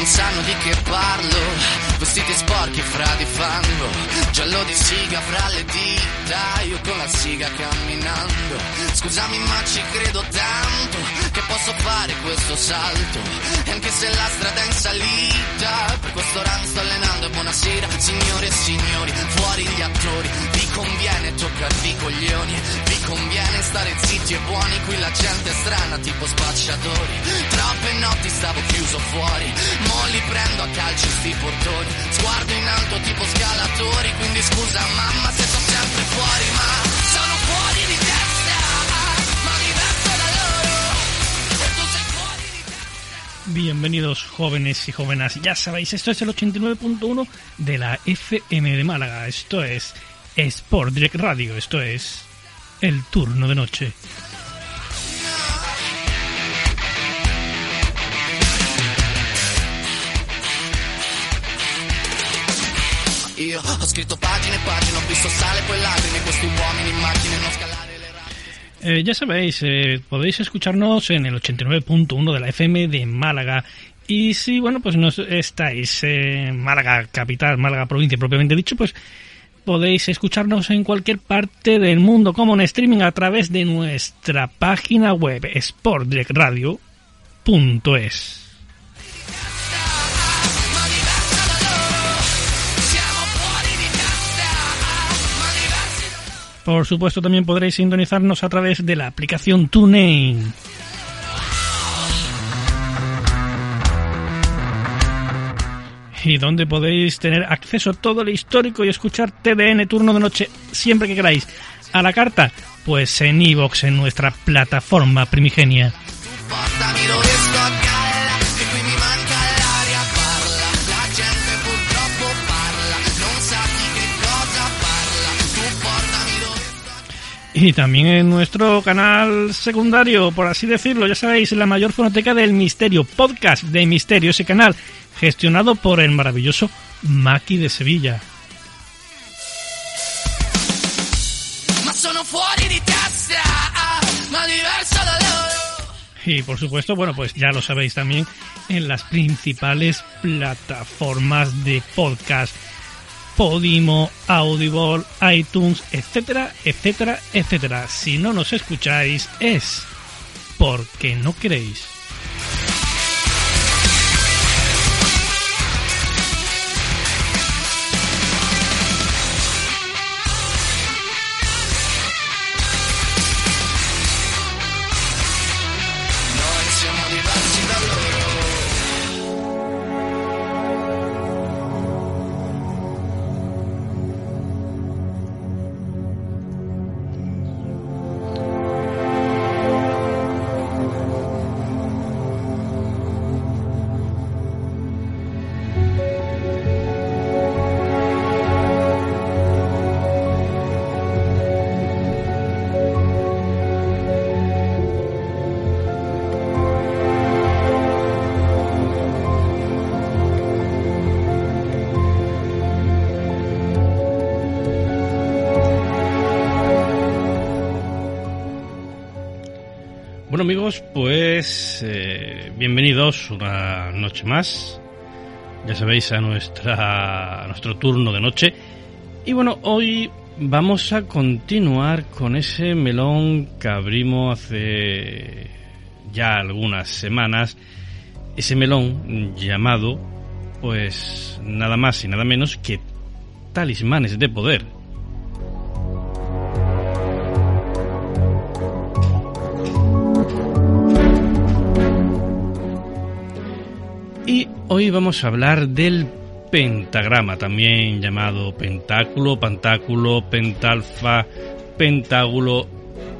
Non sanno di che parlo, vestiti sporchi fra di fango, giallo di siga fra le dita, io con la siga camminando. Scusami ma ci credo tanto, che posso fare questo salto, e anche se la strada è in salita, per questo run sto allenando. E buonasera, signore e signori, fuori gli attori, vi conviene toccarvi coglioni, stare zitti e buoni, qui la gente è strana tipo spacciatori, troppe notti stavo chiuso fuori, mo li prendo a calci sti portoni, sguardo in alto tipo scalatori, quindi scusa mamma se sto sempre fuori, ma sono fuori di testa, ma diverso da loro, e tu sei fuori di testa. Bienvenidos jóvenes y jóvenes. Ya sabéis, esto es el 89.1 de la FM de Málaga. Esto es Sport Direct Radio. Esto es el turno de noche. Eh, ya sabéis, eh, podéis escucharnos en el 89.1 de la FM de Málaga. Y si, bueno, pues no estáis en Málaga capital, Málaga provincia propiamente dicho, pues podéis escucharnos en cualquier parte del mundo como en streaming a través de nuestra página web sportdirectradio.es. Por supuesto, también podréis sintonizarnos a través de la aplicación TuneIn. Y donde podéis tener acceso a todo el histórico y escuchar TDN turno de noche siempre que queráis. A la carta, pues en iVox, en nuestra plataforma primigenia. Y también en nuestro canal secundario, por así decirlo, ya sabéis, la mayor fonoteca del misterio, podcast de misterio, ese canal, gestionado por el maravilloso Maki de Sevilla. Y por supuesto, bueno, pues ya lo sabéis también en las principales plataformas de podcast. Podimo, Audible, iTunes, etcétera, etcétera, etcétera. Si no nos escucháis es porque no queréis. Bueno amigos, pues eh, bienvenidos una noche más. Ya sabéis a nuestra a nuestro turno de noche. Y bueno, hoy vamos a continuar con ese melón que abrimos hace ya algunas semanas. Ese melón llamado, pues nada más y nada menos que talismanes de poder. Hoy vamos a hablar del pentagrama, también llamado pentáculo, pantáculo, pentalfa, pentágulo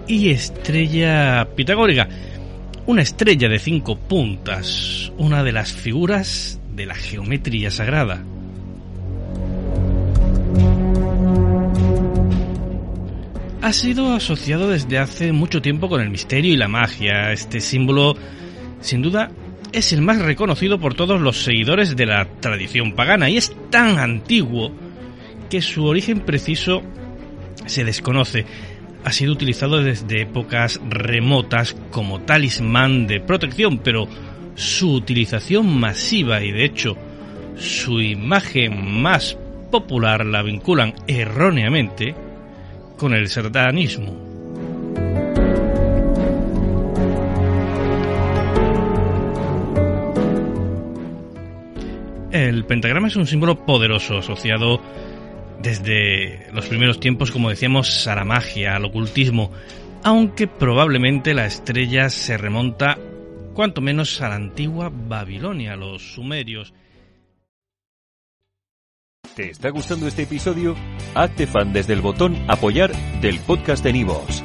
y estrella pitagórica. Una estrella de cinco puntas, una de las figuras de la geometría sagrada. Ha sido asociado desde hace mucho tiempo con el misterio y la magia. Este símbolo, sin duda, es el más reconocido por todos los seguidores de la tradición pagana y es tan antiguo que su origen preciso se desconoce. Ha sido utilizado desde épocas remotas como talismán de protección, pero su utilización masiva y de hecho su imagen más popular la vinculan erróneamente con el satanismo. El pentagrama es un símbolo poderoso asociado desde los primeros tiempos, como decíamos, a la magia, al ocultismo, aunque probablemente la estrella se remonta cuanto menos a la antigua Babilonia, los sumerios. ¿Te está gustando este episodio? Hazte fan desde el botón apoyar del podcast de Nivos.